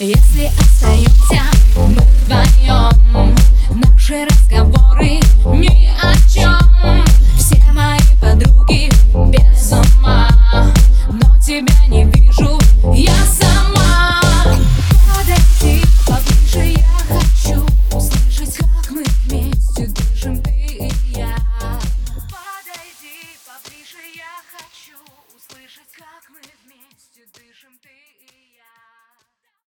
Если остаемся мы вдвоем Наши разговоры ни о чем Все мои подруги без ума Но тебя не вижу я сама. Подойди поближе, я хочу Услышать, как мы вместе дышим, ты и я. Подойди поближе, я хочу Услышать, как мы